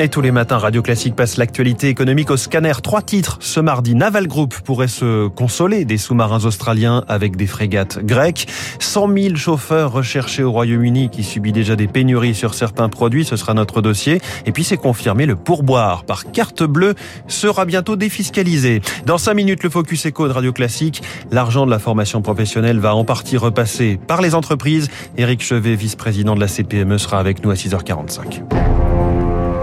Et tous les matins, Radio Classique passe l'actualité économique au scanner. Trois titres. Ce mardi, Naval Group pourrait se consoler des sous-marins australiens avec des frégates grecques. 100 000 chauffeurs recherchés au Royaume-Uni qui subit déjà des pénuries sur certains produits. Ce sera notre dossier. Et puis c'est confirmé, le pourboire par carte bleue sera bientôt défiscalisé. Dans cinq minutes, le Focus Eco de Radio Classique. L'argent de la formation professionnelle va en partie repasser par les entreprises. Éric Chevet, vice-président de la CPME, sera avec nous à 6h45.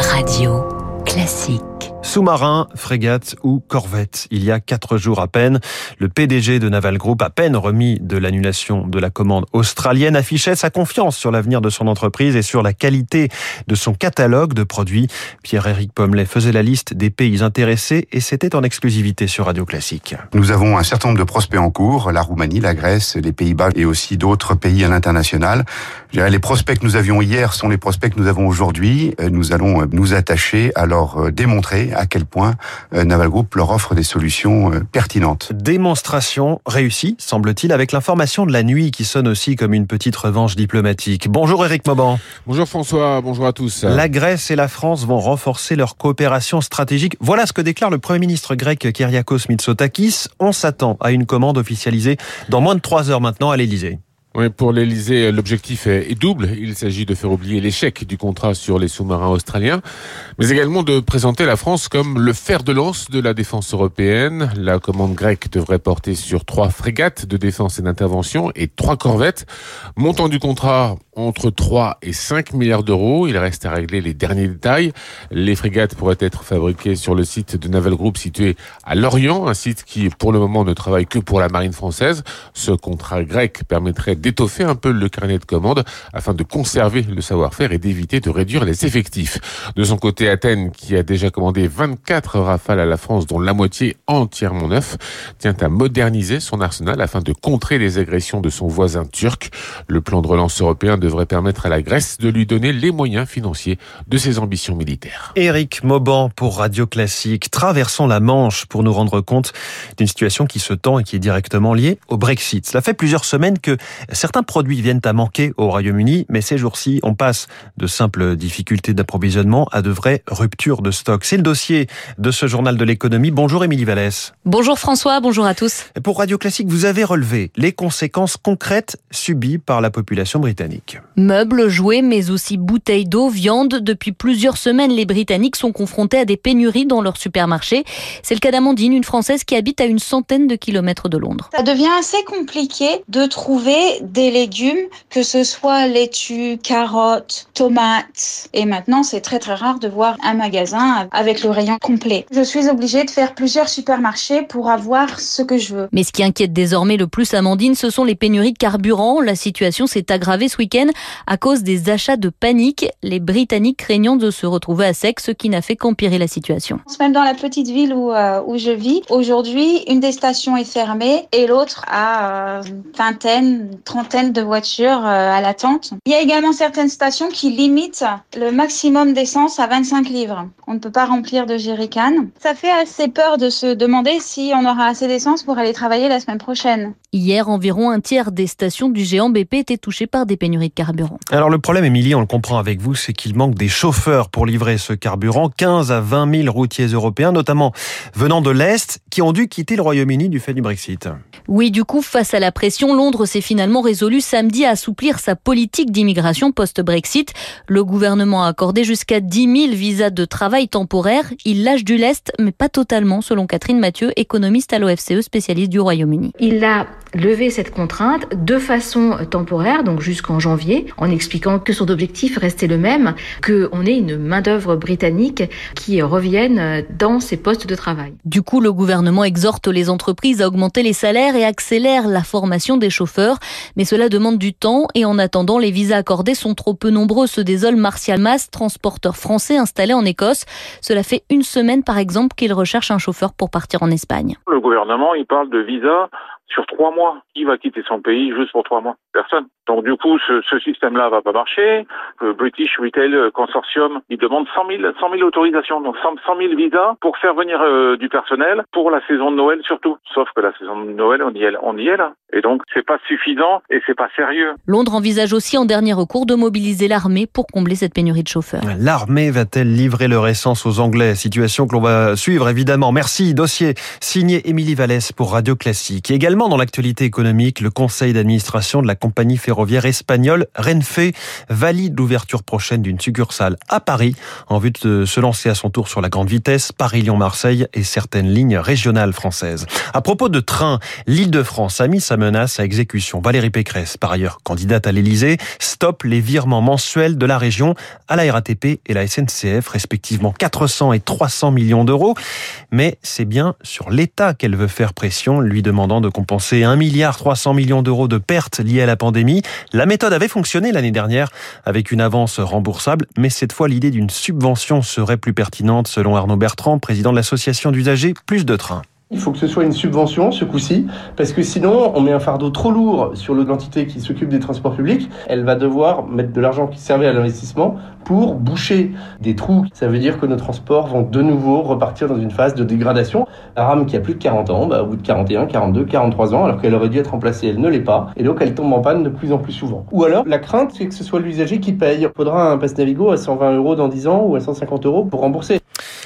Radio classique. Sous-marin, frégate ou corvette. Il y a quatre jours à peine, le PDG de Naval Group, à peine remis de l'annulation de la commande australienne, affichait sa confiance sur l'avenir de son entreprise et sur la qualité de son catalogue de produits. Pierre-Éric Pommelet faisait la liste des pays intéressés et c'était en exclusivité sur Radio Classique. Nous avons un certain nombre de prospects en cours, la Roumanie, la Grèce, les Pays-Bas et aussi d'autres pays à l'international. Les prospects que nous avions hier sont les prospects que nous avons aujourd'hui. Nous allons nous attacher à leur démontrer à quel point euh, Naval Group leur offre des solutions euh, pertinentes. Démonstration réussie, semble-t-il, avec l'information de la nuit qui sonne aussi comme une petite revanche diplomatique. Bonjour Eric Mauban. Bonjour François, bonjour à tous. La Grèce et la France vont renforcer leur coopération stratégique. Voilà ce que déclare le Premier ministre grec Kyriakos Mitsotakis. On s'attend à une commande officialisée dans moins de trois heures maintenant à l'Élysée. Oui, pour l'Elysée, l'objectif est double. Il s'agit de faire oublier l'échec du contrat sur les sous-marins australiens, mais également de présenter la France comme le fer de lance de la défense européenne. La commande grecque devrait porter sur trois frégates de défense et d'intervention et trois corvettes. Montant du contrat entre 3 et 5 milliards d'euros. Il reste à régler les derniers détails. Les frégates pourraient être fabriquées sur le site de Naval Group situé à Lorient, un site qui pour le moment ne travaille que pour la marine française. Ce contrat grec permettrait d'étoffer un peu le carnet de commandes afin de conserver le savoir-faire et d'éviter de réduire les effectifs. De son côté, Athènes, qui a déjà commandé 24 rafales à la France, dont la moitié entièrement neuf, tient à moderniser son arsenal afin de contrer les agressions de son voisin turc. Le plan de relance européen devrait permettre à la Grèce de lui donner les moyens financiers de ses ambitions militaires. Éric Mauban pour Radio Classique. Traversons la Manche pour nous rendre compte d'une situation qui se tend et qui est directement liée au Brexit. Cela fait plusieurs semaines que certains produits viennent à manquer au Royaume-Uni, mais ces jours-ci, on passe de simples difficultés d'approvisionnement à de vraies ruptures de stock. C'est le dossier de ce journal de l'économie. Bonjour Émilie Vallès. Bonjour François, bonjour à tous. Pour Radio Classique, vous avez relevé les conséquences concrètes subies par la population britannique. Meubles, jouets, mais aussi bouteilles d'eau, viande. Depuis plusieurs semaines, les Britanniques sont confrontés à des pénuries dans leurs supermarchés. C'est le cas d'Amandine, une Française qui habite à une centaine de kilomètres de Londres. Ça devient assez compliqué de trouver des légumes, que ce soit laitue, carottes, tomates. Et maintenant, c'est très très rare de voir un magasin avec le rayon complet. Je suis obligée de faire plusieurs supermarchés pour avoir ce que je veux. Mais ce qui inquiète désormais le plus Amandine, ce sont les pénuries de carburant. La situation s'est aggravée ce week-end à cause des achats de panique, les Britanniques craignant de se retrouver à sec, ce qui n'a fait qu'empirer la situation. Même dans la petite ville où, euh, où je vis, aujourd'hui, une des stations est fermée et l'autre a euh, vingtaine, trentaine de voitures euh, à l'attente. Il y a également certaines stations qui limitent le maximum d'essence à 25 livres. On ne peut pas remplir de jerrycan. Ça fait assez peur de se demander si on aura assez d'essence pour aller travailler la semaine prochaine. Hier, environ un tiers des stations du géant BP étaient touchées par des pénuries Alors le problème, Émilie, on le comprend avec vous, c'est qu'il manque des chauffeurs pour livrer ce carburant. 15 à 20 000 routiers européens, notamment venant de l'Est, qui ont dû quitter le Royaume-Uni du fait du Brexit. Oui, du coup, face à la pression, Londres s'est finalement résolu samedi à assouplir sa politique d'immigration post-Brexit. Le gouvernement a accordé jusqu'à 10 000 visas de travail temporaires. Il lâche du lest, mais pas totalement, selon Catherine Mathieu, économiste à l'OFCE, spécialiste du Royaume-Uni. Il a levé cette contrainte de façon temporaire, donc jusqu'en janvier, en expliquant que son objectif restait le même, qu'on ait une main-d'œuvre britannique qui revienne dans ses postes de travail. Du coup, le gouvernement exhorte les entreprises à augmenter les salaires et accélère la formation des chauffeurs. Mais cela demande du temps et en attendant, les visas accordés sont trop peu nombreux, se désole Martial Mas, transporteur français installé en Écosse. Cela fait une semaine, par exemple, qu'il recherche un chauffeur pour partir en Espagne. Le gouvernement, il parle de visas sur trois mois. Qui va quitter son pays juste pour trois mois Personne. Donc du coup, ce, ce système-là va pas marcher. Le British Retail Consortium, il demande 100 000, 100 000 autorisations, donc 100, 000 visas pour faire venir euh, du personnel pour la saison de Noël surtout. Sauf que la saison de Noël, on y est, on y est là. Et donc, c'est pas suffisant et c'est pas sérieux. Londres envisage aussi en dernier recours de mobiliser l'armée pour combler cette pénurie de chauffeurs. L'armée va-t-elle livrer leur essence aux Anglais? Situation que l'on va suivre évidemment. Merci. Dossier signé Émilie Vallès pour Radio Classique. Également dans l'actualité économique, le conseil d'administration de la compagnie ferroviaire espagnole Renfe valide l'ouverture prochaine d'une succursale à Paris en vue de se lancer à son tour sur la grande vitesse Paris-Lyon-Marseille et certaines lignes régionales françaises. À propos de train, l'Île-de-France a mis sa menace à exécution. Valérie Pécresse, par ailleurs candidate à l'Élysée, stoppe les virements mensuels de la région à la RATP et la SNCF, respectivement 400 et 300 millions d'euros. Mais c'est bien sur l'État qu'elle veut faire pression, lui demandant de compenser 1 milliard 300 millions d'euros de pertes liées à la pandémie. La méthode avait fonctionné l'année dernière avec une avance remboursable, mais cette fois l'idée d'une subvention serait plus pertinente selon Arnaud Bertrand, président de l'association d'usagers Plus de Trains. Il faut que ce soit une subvention ce coup-ci, parce que sinon on met un fardeau trop lourd sur l'entité qui s'occupe des transports publics. Elle va devoir mettre de l'argent qui servait à l'investissement pour boucher des trous. Ça veut dire que nos transports vont de nouveau repartir dans une phase de dégradation. La rame qui a plus de 40 ans, bah, au bout de 41, 42, 43 ans, alors qu'elle aurait dû être remplacée, elle ne l'est pas, et donc elle tombe en panne de plus en plus souvent. Ou alors la crainte c'est que ce soit l'usager qui paye. Il faudra un passe Navigo à 120 euros dans 10 ans ou à 150 euros pour rembourser.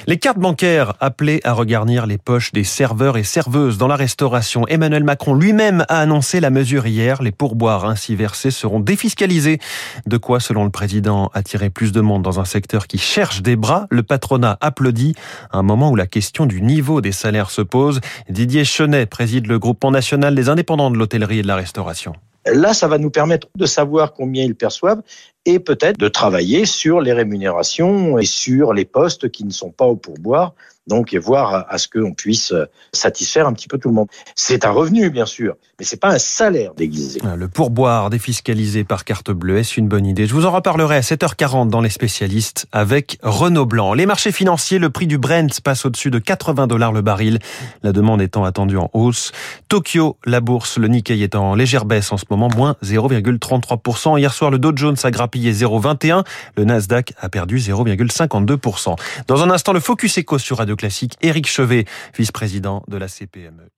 Les cartes bancaires appelées à regarnir les poches des serveurs et serveuses dans la restauration. Emmanuel Macron lui-même a annoncé la mesure hier. Les pourboires ainsi versés seront défiscalisés. De quoi, selon le président, attirer plus de monde dans un secteur qui cherche des bras. Le patronat applaudit un moment où la question du niveau des salaires se pose. Didier Chenet préside le groupement national des indépendants de l'hôtellerie et de la restauration. Là, ça va nous permettre de savoir combien ils perçoivent et peut-être de travailler sur les rémunérations et sur les postes qui ne sont pas au pourboire donc et voir à ce qu'on puisse satisfaire un petit peu tout le monde. C'est un revenu, bien sûr, mais c'est pas un salaire déguisé. Le pourboire défiscalisé par carte bleue, est une bonne idée? Je vous en reparlerai à 7h40 dans les spécialistes avec Renault Blanc. Les marchés financiers, le prix du Brent passe au-dessus de 80 dollars le baril, la demande étant attendue en hausse. Tokyo, la bourse, le Nikkei est en légère baisse en ce moment, moins 0,33%. Hier soir, le Dow Jones a grappillé 0,21, le Nasdaq a perdu 0,52%. Dans un instant, le Focus Eco sur Radio Classique, Éric Chevet, vice-président de la CPME.